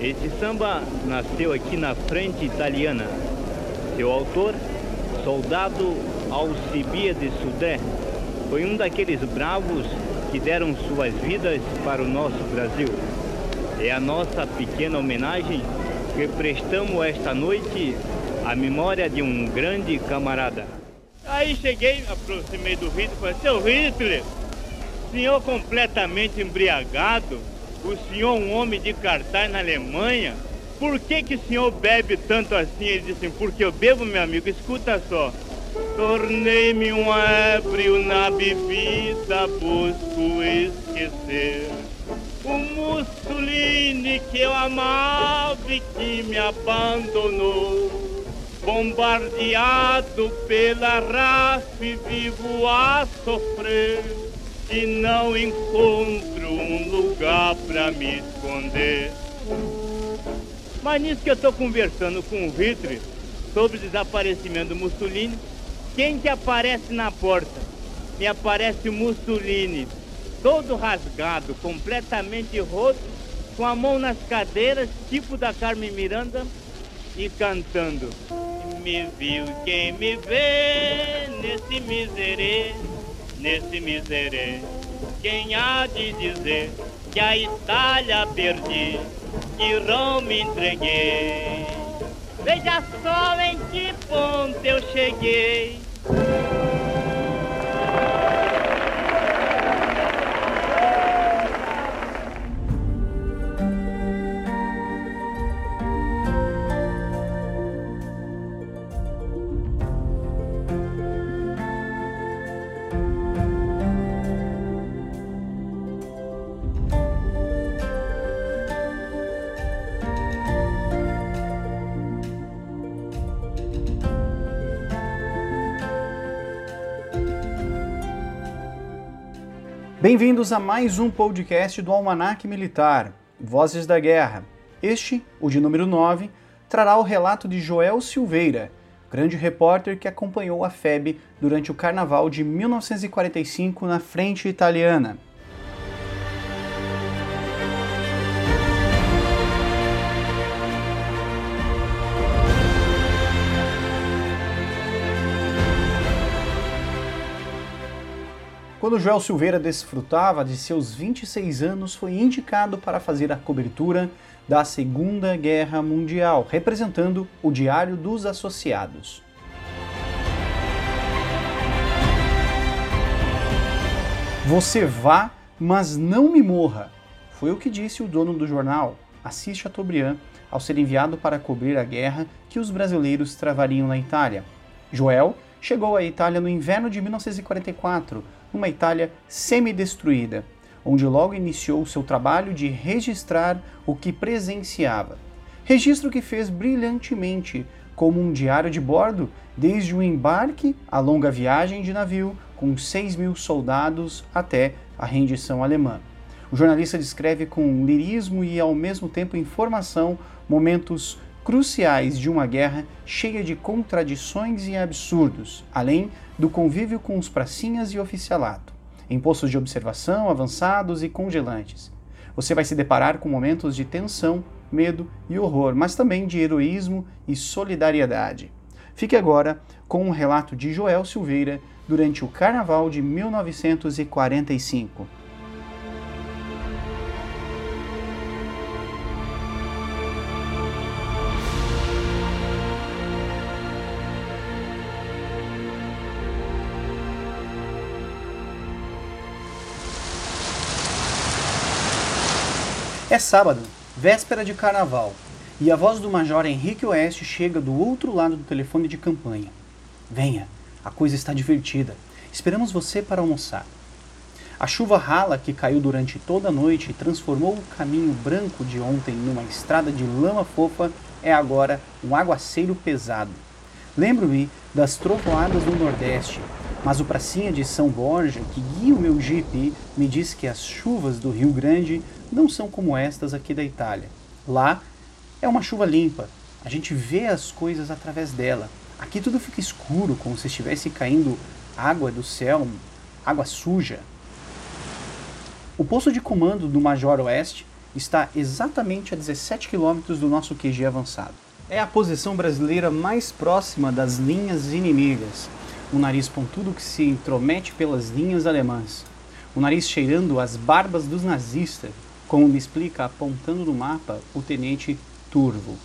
Esse samba nasceu aqui na frente italiana. Seu autor, soldado Alcibiades Sudé, foi um daqueles bravos que deram suas vidas para o nosso Brasil. É a nossa pequena homenagem que prestamos esta noite à memória de um grande camarada. Aí cheguei, aproximei do Hitler e falei, seu Hitler, senhor completamente embriagado, o senhor um homem de cartaz na Alemanha, por que que o senhor bebe tanto assim? Ele disse, assim, porque eu bebo, meu amigo, escuta só. Tornei-me um ébrio na bebida, busco esquecer. O Mussolini que eu amava e que me abandonou. Bombardeado pela e vivo a sofrer. E não encontro lugar para me esconder. Mas nisso que eu estou conversando com o Hitler sobre o desaparecimento do Mussolini, quem que aparece na porta? Me aparece o Mussolini, todo rasgado, completamente roto, com a mão nas cadeiras, tipo da Carmen Miranda, e cantando. Me viu quem me vê nesse miserê, nesse miserê. Quem há de dizer que a Itália perdi, que Roma entreguei? Veja só em que ponto eu cheguei. Bem-vindos a mais um podcast do Almanac Militar, Vozes da Guerra. Este, o de número 9, trará o relato de Joel Silveira, grande repórter que acompanhou a FEB durante o Carnaval de 1945 na frente italiana. Quando Joel Silveira desfrutava de seus 26 anos, foi indicado para fazer a cobertura da Segunda Guerra Mundial, representando o Diário dos Associados. Você vá, mas não me morra, foi o que disse o dono do jornal, Assis Chateaubriand, ao ser enviado para cobrir a guerra que os brasileiros travariam na Itália. Joel chegou à Itália no inverno de 1944 numa Itália semi-destruída, onde logo iniciou seu trabalho de registrar o que presenciava. Registro que fez brilhantemente, como um diário de bordo, desde o embarque à longa viagem de navio com 6 mil soldados até a rendição alemã. O jornalista descreve com lirismo e ao mesmo tempo informação momentos cruciais de uma guerra cheia de contradições e absurdos, além do convívio com os pracinhas e oficialato, em postos de observação avançados e congelantes. Você vai se deparar com momentos de tensão, medo e horror, mas também de heroísmo e solidariedade. Fique agora com um relato de Joel Silveira durante o Carnaval de 1945. É sábado, véspera de carnaval, e a voz do Major Henrique Oeste chega do outro lado do telefone de campanha. Venha, a coisa está divertida. Esperamos você para almoçar. A chuva rala que caiu durante toda a noite e transformou o caminho branco de ontem numa estrada de lama fofa é agora um aguaceiro pesado. Lembro-me das trovoadas do Nordeste, mas o pracinha de São Borja, que guia o meu jipe, me diz que as chuvas do Rio Grande não são como estas aqui da Itália. Lá é uma chuva limpa, a gente vê as coisas através dela. Aqui tudo fica escuro, como se estivesse caindo água do céu, água suja. O posto de comando do Major Oeste está exatamente a 17 quilômetros do nosso QG avançado. É a posição brasileira mais próxima das linhas inimigas, um nariz pontudo que se intromete pelas linhas alemãs, o nariz cheirando as barbas dos nazistas, como me explica apontando no mapa o tenente Turvo.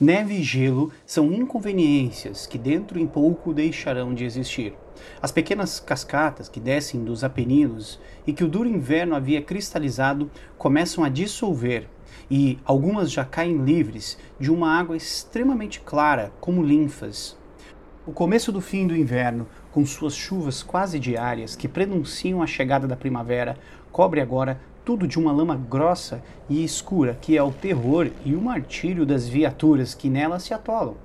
Neve e gelo são inconveniências que dentro em pouco deixarão de existir. As pequenas cascatas que descem dos Apeninos e que o duro inverno havia cristalizado começam a dissolver e algumas já caem livres de uma água extremamente clara, como linfas. O começo do fim do inverno, com suas chuvas quase diárias que prenunciam a chegada da primavera, cobre agora tudo de uma lama grossa e escura que é o terror e o martírio das viaturas que nela se atolam.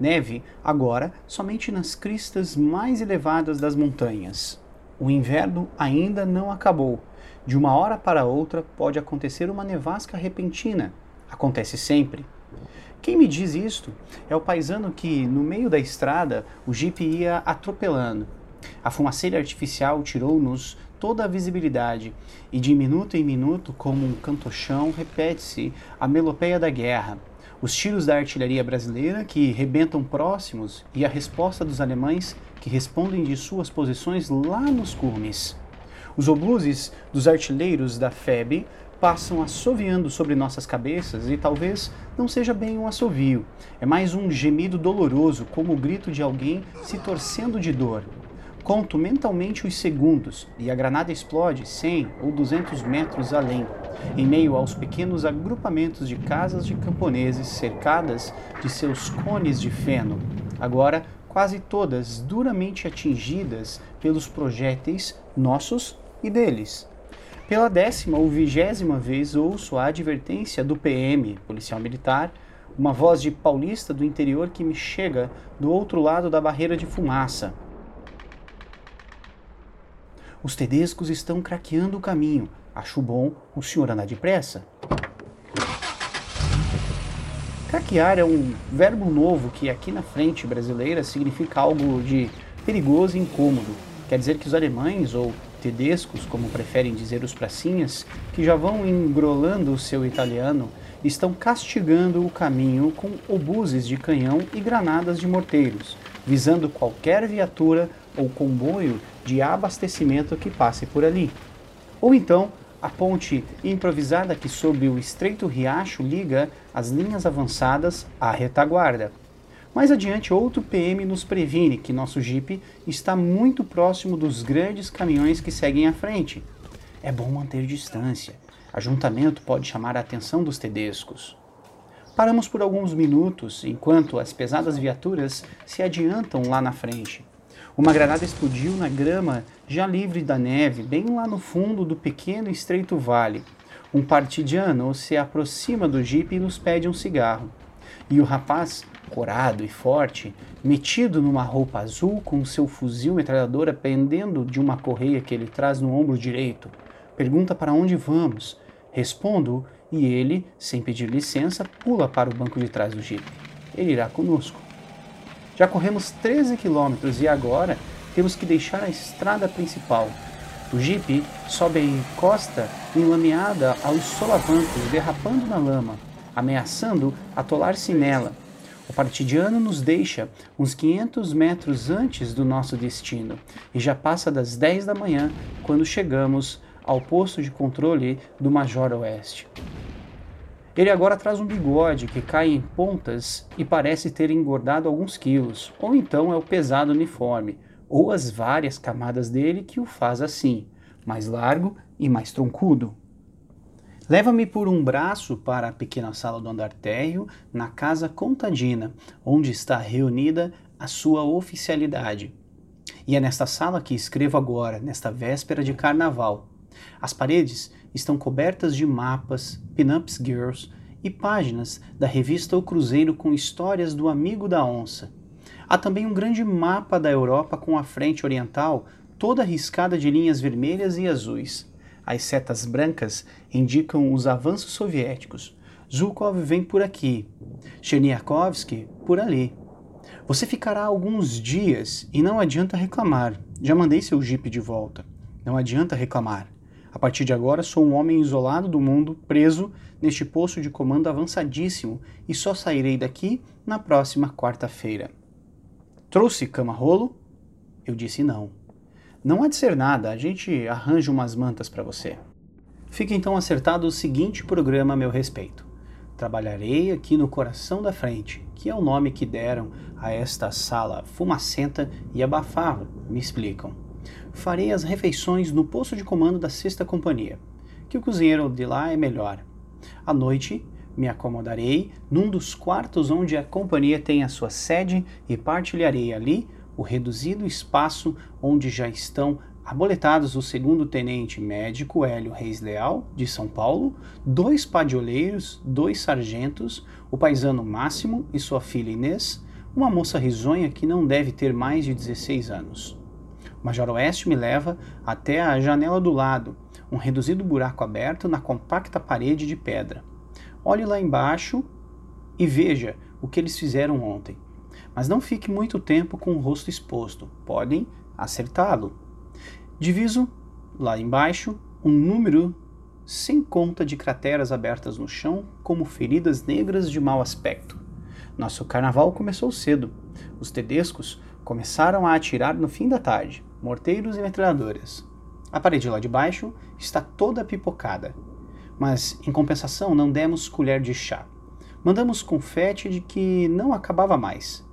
Neve agora somente nas cristas mais elevadas das montanhas. O inverno ainda não acabou. De uma hora para outra pode acontecer uma nevasca repentina. Acontece sempre. Quem me diz isto é o paisano que, no meio da estrada, o jipe ia atropelando. A fumaceira artificial tirou-nos toda a visibilidade, e de minuto em minuto, como um cantochão, repete-se a melopeia da guerra. Os tiros da artilharia brasileira que rebentam próximos e a resposta dos alemães que respondem de suas posições lá nos cumes. Os obuses dos artilheiros da FEB passam assoviando sobre nossas cabeças e talvez não seja bem um assovio, é mais um gemido doloroso, como o grito de alguém se torcendo de dor. Conto mentalmente os segundos e a granada explode 100 ou 200 metros além, em meio aos pequenos agrupamentos de casas de camponeses cercadas de seus cones de feno, agora quase todas duramente atingidas pelos projéteis nossos e deles. Pela décima ou vigésima vez ouço a advertência do PM, policial militar, uma voz de paulista do interior que me chega do outro lado da barreira de fumaça os tedescos estão craqueando o caminho. Acho bom o senhor andar depressa. Craquear é um verbo novo que aqui na frente brasileira significa algo de perigoso e incômodo. Quer dizer que os alemães, ou tedescos, como preferem dizer os pracinhas, que já vão engrolando o seu italiano, estão castigando o caminho com obuses de canhão e granadas de morteiros, visando qualquer viatura ou comboio de abastecimento que passe por ali. Ou então, a ponte improvisada que sob o estreito riacho liga as linhas avançadas à retaguarda. Mais adiante, outro PM nos previne que nosso Jeep está muito próximo dos grandes caminhões que seguem à frente. É bom manter distância. Ajuntamento pode chamar a atenção dos tedescos. Paramos por alguns minutos enquanto as pesadas viaturas se adiantam lá na frente. Uma granada explodiu na grama já livre da neve, bem lá no fundo do pequeno e estreito vale. Um partidiano se aproxima do jipe e nos pede um cigarro. E o rapaz, corado e forte, metido numa roupa azul com seu fuzil metralhadora pendendo de uma correia que ele traz no ombro direito, pergunta para onde vamos. Respondo e ele, sem pedir licença, pula para o banco de trás do jipe. Ele irá conosco. Já corremos 13 quilômetros e agora temos que deixar a estrada principal. O Jeep sobe a encosta enlameada aos solavancos, derrapando na lama, ameaçando atolar-se nela. O partidiano nos deixa uns 500 metros antes do nosso destino e já passa das 10 da manhã quando chegamos ao posto de controle do Major Oeste. Ele agora traz um bigode que cai em pontas e parece ter engordado alguns quilos, ou então é o pesado uniforme, ou as várias camadas dele que o faz assim, mais largo e mais troncudo. Leva-me por um braço para a pequena sala do andar térreo, na casa contadina, onde está reunida a sua oficialidade. E é nesta sala que escrevo agora, nesta véspera de carnaval. As paredes estão cobertas de mapas, pin-ups girls e páginas da revista O Cruzeiro com histórias do amigo da onça. Há também um grande mapa da Europa com a frente oriental toda riscada de linhas vermelhas e azuis. As setas brancas indicam os avanços soviéticos. Zhukov vem por aqui, Cherniakovsky por ali. Você ficará alguns dias e não adianta reclamar. Já mandei seu jipe de volta. Não adianta reclamar. A partir de agora sou um homem isolado do mundo, preso neste posto de comando avançadíssimo e só sairei daqui na próxima quarta-feira. Trouxe cama-rolo? Eu disse não. Não há de ser nada, a gente arranja umas mantas para você. Fica então acertado o seguinte programa a meu respeito. Trabalharei aqui no coração da frente, que é o nome que deram a esta sala fumacenta e abafada, me explicam. Farei as refeições no posto de comando da sexta companhia, que o cozinheiro de lá é melhor. À noite, me acomodarei num dos quartos onde a companhia tem a sua sede e partilharei ali o reduzido espaço onde já estão Aboletados o segundo tenente médico Hélio Reis Leal, de São Paulo, dois padioleiros, dois sargentos, o paisano Máximo e sua filha Inês, uma moça risonha que não deve ter mais de 16 anos. Major Oeste me leva até a janela do lado, um reduzido buraco aberto na compacta parede de pedra. Olhe lá embaixo e veja o que eles fizeram ontem. Mas não fique muito tempo com o rosto exposto, podem acertá-lo. Diviso, lá embaixo, um número sem conta de crateras abertas no chão, como feridas negras de mau aspecto. Nosso carnaval começou cedo. Os tedescos começaram a atirar no fim da tarde, morteiros e metralhadoras. A parede lá de baixo está toda pipocada. Mas, em compensação, não demos colher de chá. Mandamos confete de que não acabava mais.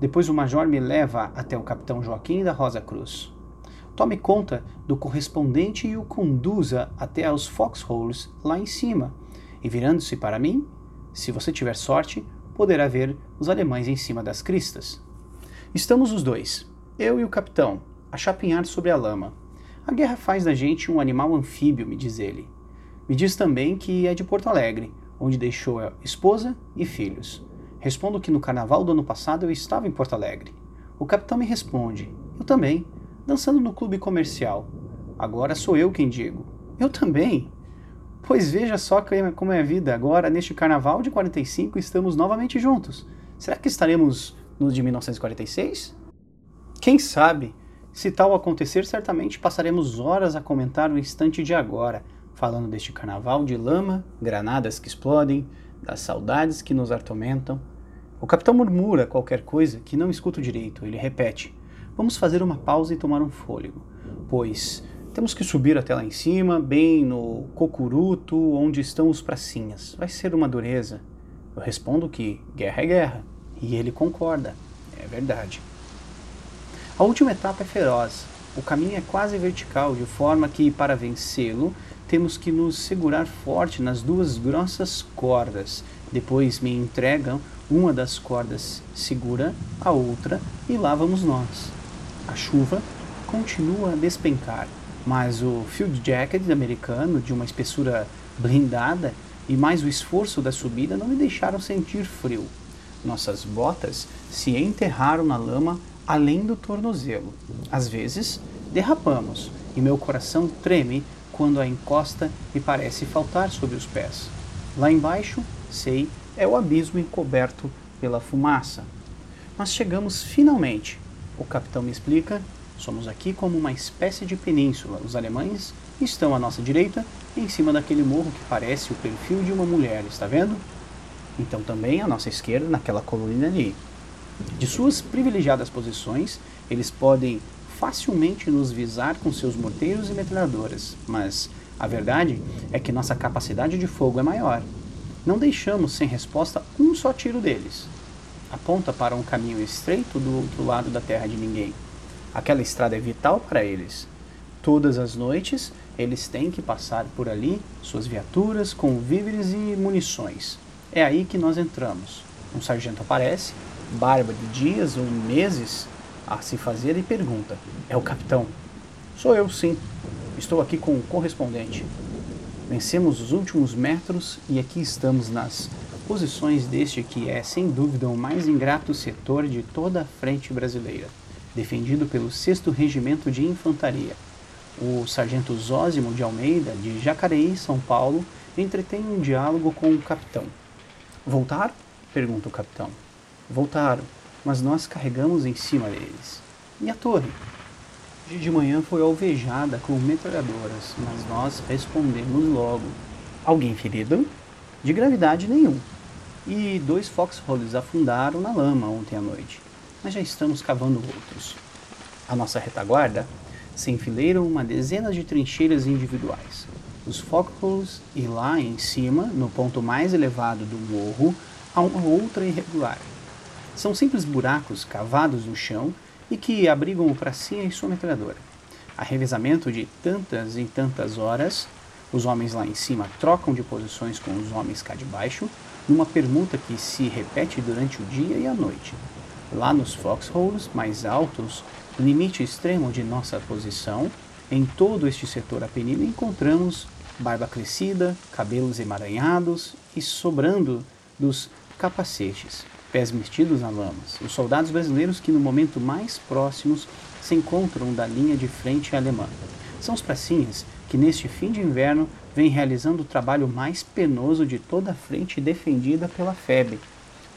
Depois o major me leva até o capitão Joaquim da Rosa Cruz. Tome conta do correspondente e o conduza até aos foxholes lá em cima. E virando-se para mim, se você tiver sorte, poderá ver os alemães em cima das cristas. Estamos os dois, eu e o capitão, a chapinhar sobre a lama. A guerra faz da gente um animal anfíbio, me diz ele. Me diz também que é de Porto Alegre, onde deixou a esposa e filhos. Respondo que no carnaval do ano passado eu estava em Porto Alegre. O capitão me responde: Eu também dançando no clube comercial. Agora sou eu quem digo. Eu também. Pois veja só como é a vida. Agora, neste carnaval de 45, estamos novamente juntos. Será que estaremos no de 1946? Quem sabe? Se tal acontecer, certamente passaremos horas a comentar o instante de agora, falando deste carnaval de lama, granadas que explodem, das saudades que nos atormentam. O capitão murmura qualquer coisa que não escuto direito. Ele repete: Vamos fazer uma pausa e tomar um fôlego, pois temos que subir até lá em cima, bem no cocuruto, onde estão os pracinhas. Vai ser uma dureza. Eu respondo que guerra é guerra, e ele concorda. É verdade. A última etapa é feroz. O caminho é quase vertical, de forma que, para vencê-lo, temos que nos segurar forte nas duas grossas cordas. Depois me entregam uma das cordas, segura a outra, e lá vamos nós. A chuva continua a despencar, mas o field jacket americano, de uma espessura blindada, e mais o esforço da subida não me deixaram sentir frio. Nossas botas se enterraram na lama além do tornozelo. Às vezes, derrapamos e meu coração treme quando a encosta me parece faltar sobre os pés. Lá embaixo, sei, é o abismo encoberto pela fumaça. Mas chegamos finalmente o capitão me explica: somos aqui como uma espécie de península. Os alemães estão à nossa direita, em cima daquele morro que parece o perfil de uma mulher, está vendo? Então também à nossa esquerda, naquela colina ali. De suas privilegiadas posições, eles podem facilmente nos visar com seus morteiros e metralhadoras, mas a verdade é que nossa capacidade de fogo é maior. Não deixamos sem resposta um só tiro deles aponta para um caminho estreito do outro lado da terra de ninguém. Aquela estrada é vital para eles. Todas as noites eles têm que passar por ali suas viaturas com víveres e munições. É aí que nós entramos. Um sargento aparece, barba de dias ou meses a se fazer e pergunta: É o capitão? Sou eu, sim. Estou aqui com o correspondente. Vencemos os últimos metros e aqui estamos nas posições deste que é, sem dúvida, o mais ingrato setor de toda a frente brasileira, defendido pelo 6 Regimento de Infantaria. O sargento Zósimo de Almeida, de Jacareí, São Paulo, entretém um diálogo com o capitão. Voltaram? pergunta o capitão. Voltaram, mas nós carregamos em cima deles. E a torre? Hoje de manhã foi alvejada com metralhadoras, mas nós respondemos logo. Alguém ferido? De gravidade nenhum. E dois foxholes afundaram na lama ontem à noite, mas já estamos cavando outros. A nossa retaguarda se enfileiram uma dezena de trincheiras individuais. Os foxholes e lá em cima, no ponto mais elevado do morro, há uma outra irregular. São simples buracos cavados no chão e que abrigam o pracinha e sua metralhadora. A revezamento de tantas e tantas horas, os homens lá em cima trocam de posições com os homens cá de baixo, numa permuta que se repete durante o dia e a noite. Lá nos foxholes mais altos, limite extremo de nossa posição, em todo este setor apenino encontramos barba crescida, cabelos emaranhados e sobrando dos capacetes pés metidos na lama, os soldados brasileiros que no momento mais próximos se encontram da linha de frente alemã. São os pracinhas que neste fim de inverno vêm realizando o trabalho mais penoso de toda a frente defendida pela FEB.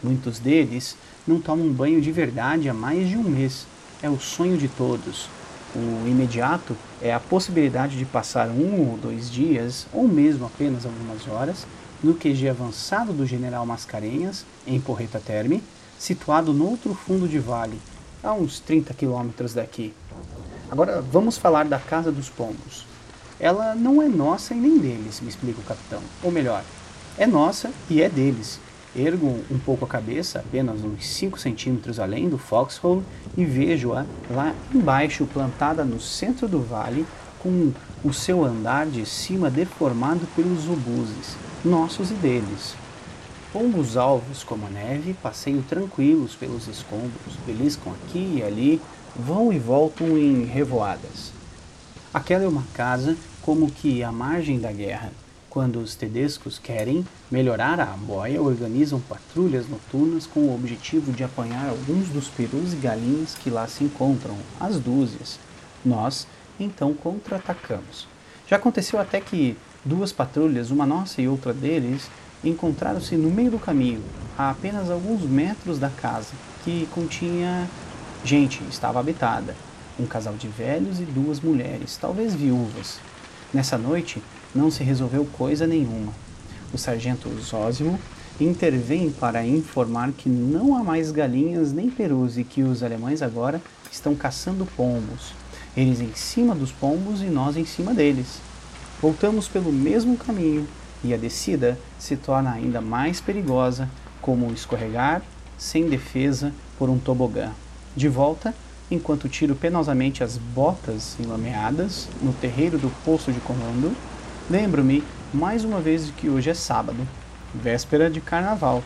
Muitos deles não tomam banho de verdade há mais de um mês. É o sonho de todos. O imediato é a possibilidade de passar um ou dois dias, ou mesmo apenas algumas horas, no QG avançado do General Mascarenhas, em Porreta Terme, situado no outro fundo de vale, a uns 30 quilômetros daqui. Agora vamos falar da Casa dos Pombos. Ela não é nossa e nem deles, me explica o capitão. Ou melhor, é nossa e é deles. Ergo um pouco a cabeça, apenas uns 5 centímetros além do foxhole, e vejo-a lá embaixo, plantada no centro do vale, com o seu andar de cima deformado pelos obuses, nossos e deles. Pombos alvos como a neve passeiam tranquilos pelos escombros, beliscam aqui e ali, vão e voltam em revoadas. Aquela é uma casa como que à margem da guerra. Quando os tedescos querem melhorar a boia, organizam patrulhas noturnas com o objetivo de apanhar alguns dos perus e galinhas que lá se encontram, às dúzias. Nós, então, contra-atacamos. Já aconteceu até que duas patrulhas, uma nossa e outra deles, encontraram-se no meio do caminho, a apenas alguns metros da casa, que continha gente, estava habitada. Um casal de velhos e duas mulheres, talvez viúvas. Nessa noite não se resolveu coisa nenhuma. O sargento Zósimo intervém para informar que não há mais galinhas nem perus e que os alemães agora estão caçando pombos. Eles em cima dos pombos e nós em cima deles. Voltamos pelo mesmo caminho e a descida se torna ainda mais perigosa, como escorregar sem defesa por um tobogã. De volta, enquanto tiro penosamente as botas enlameadas no terreiro do posto de comando, lembro-me mais uma vez de que hoje é sábado, véspera de carnaval.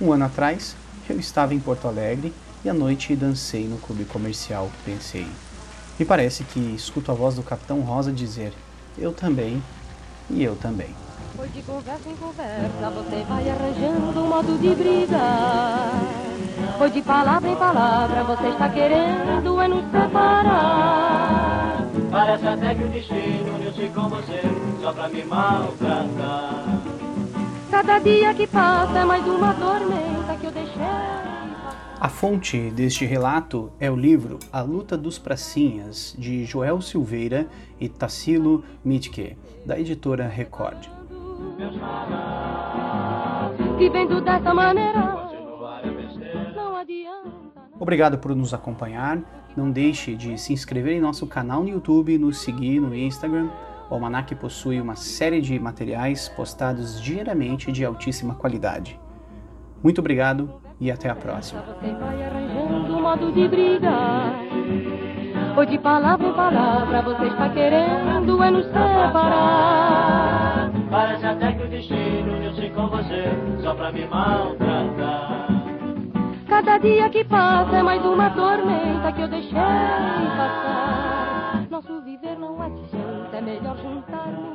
Um ano atrás, eu estava em Porto Alegre e à noite dancei no clube comercial, pensei. Me parece que escuto a voz do Capitão Rosa dizer: Eu também, e eu também. Foi de conversa em conversa, você vai arranjando um modo de briga. Foi de palavra em palavra, você está querendo é nos separar. Parece até que o destino uniu-se com você, só pra me maltratar. Cada dia que passa é mais uma tormenta que eu deixei. A fonte deste relato é o livro A Luta dos Pracinhas, de Joel Silveira e Tassilo Mitke, da editora Record. Obrigado por nos acompanhar. Não deixe de se inscrever em nosso canal no YouTube, nos seguir no Instagram. O Almanac possui uma série de materiais postados diariamente de altíssima qualidade. Muito obrigado e até a próxima. Ou de palavra em palavra você está querendo é nos separar Parece até que o destino uniu-se com você só pra me maltratar Cada dia que passa é mais uma tormenta que eu deixei passar Nosso viver não é adianta, é melhor juntar-nos.